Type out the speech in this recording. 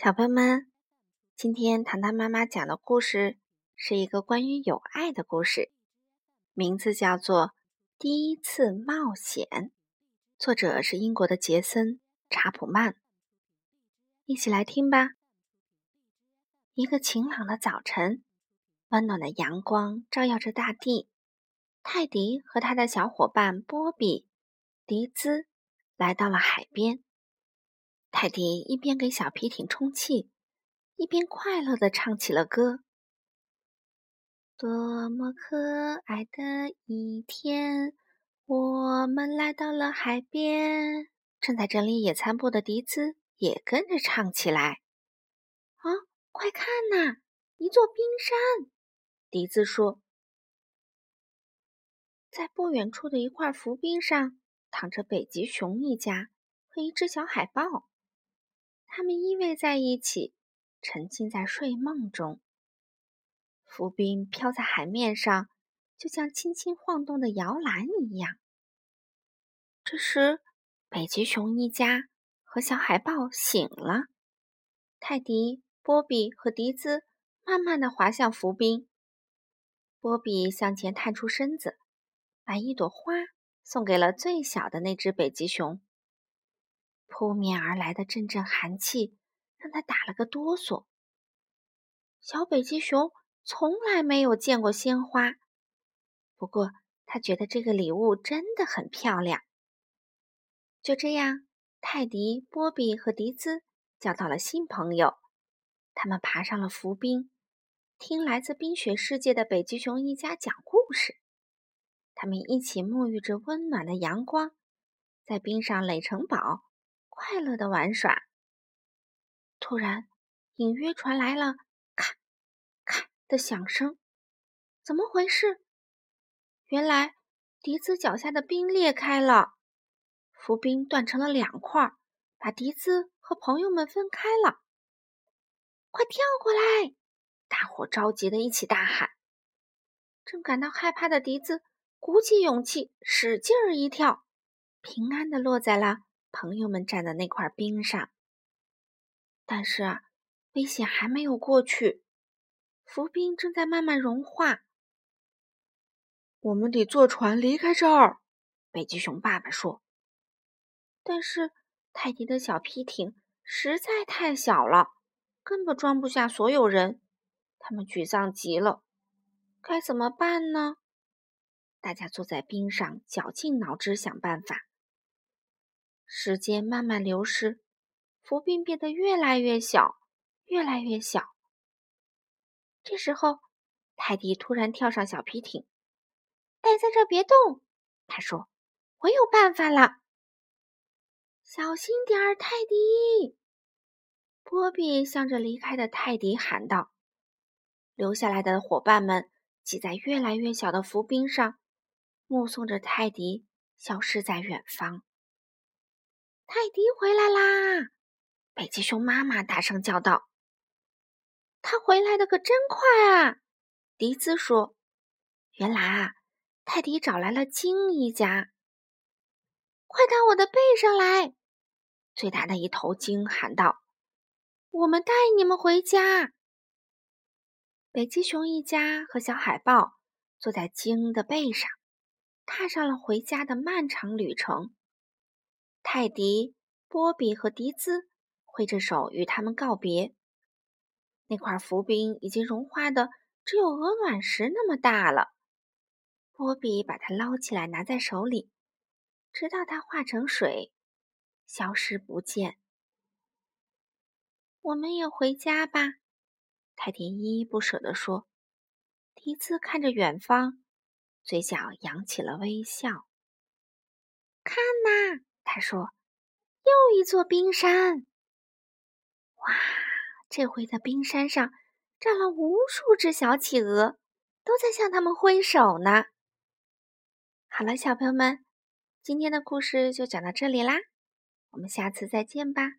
小朋友们，今天糖糖妈妈讲的故事是一个关于友爱的故事，名字叫做《第一次冒险》，作者是英国的杰森·查普曼。一起来听吧。一个晴朗的早晨，温暖的阳光照耀着大地。泰迪和他的小伙伴波比、迪兹来到了海边。泰迪一边给小皮艇充气，一边快乐地唱起了歌：“多么可爱的一天，我们来到了海边。”正在整理野餐布的迪兹也跟着唱起来：“啊，快看呐，一座冰山！”迪兹说。在不远处的一块浮冰上，躺着北极熊一家和一只小海豹。他们依偎在一起，沉浸在睡梦中。浮冰飘在海面上，就像轻轻晃动的摇篮一样。这时，北极熊一家和小海豹醒了。泰迪、波比和迪兹慢慢地滑向浮冰。波比向前探出身子。把一朵花送给了最小的那只北极熊。扑面而来的阵阵寒气让他打了个哆嗦。小北极熊从来没有见过鲜花，不过他觉得这个礼物真的很漂亮。就这样，泰迪、波比和迪兹交到了新朋友。他们爬上了浮冰，听来自冰雪世界的北极熊一家讲故事。他们一起沐浴着温暖的阳光，在冰上垒城堡，快乐的玩耍。突然，隐约传来了咔咔的响声，怎么回事？原来，笛子脚下的冰裂开了，浮冰断成了两块，把笛子和朋友们分开了。快跳过来！大伙着急的一起大喊。正感到害怕的笛子。鼓起勇气，使劲儿一跳，平安的落在了朋友们站的那块冰上。但是啊，危险还没有过去，浮冰正在慢慢融化。我们得坐船离开这儿，北极熊爸爸说。但是泰迪的小皮艇实在太小了，根本装不下所有人，他们沮丧极了。该怎么办呢？大家坐在冰上，绞尽脑汁想办法。时间慢慢流逝，浮冰变得越来越小，越来越小。这时候，泰迪突然跳上小皮艇，“待在这别动！”他说，“我有办法了。”小心点儿，泰迪！波比向着离开的泰迪喊道。留下来的伙伴们挤在越来越小的浮冰上。目送着泰迪消失在远方。泰迪回来啦！北极熊妈妈大声叫道：“他回来的可真快啊！”迪兹说：“原来啊，泰迪找来了鲸一家。快到我的背上来！”最大的一头鲸喊道：“我们带你们回家。”北极熊一家和小海豹坐在鲸的背上。踏上了回家的漫长旅程。泰迪、波比和迪兹挥着手与他们告别。那块浮冰已经融化的只有鹅卵石那么大了。波比把它捞起来，拿在手里，直到它化成水，消失不见。我们也回家吧，泰迪依依不舍地说。迪兹看着远方。嘴角扬起了微笑。看呐，他说：“又一座冰山。哇，这回的冰山上站了无数只小企鹅，都在向他们挥手呢。”好了，小朋友们，今天的故事就讲到这里啦，我们下次再见吧。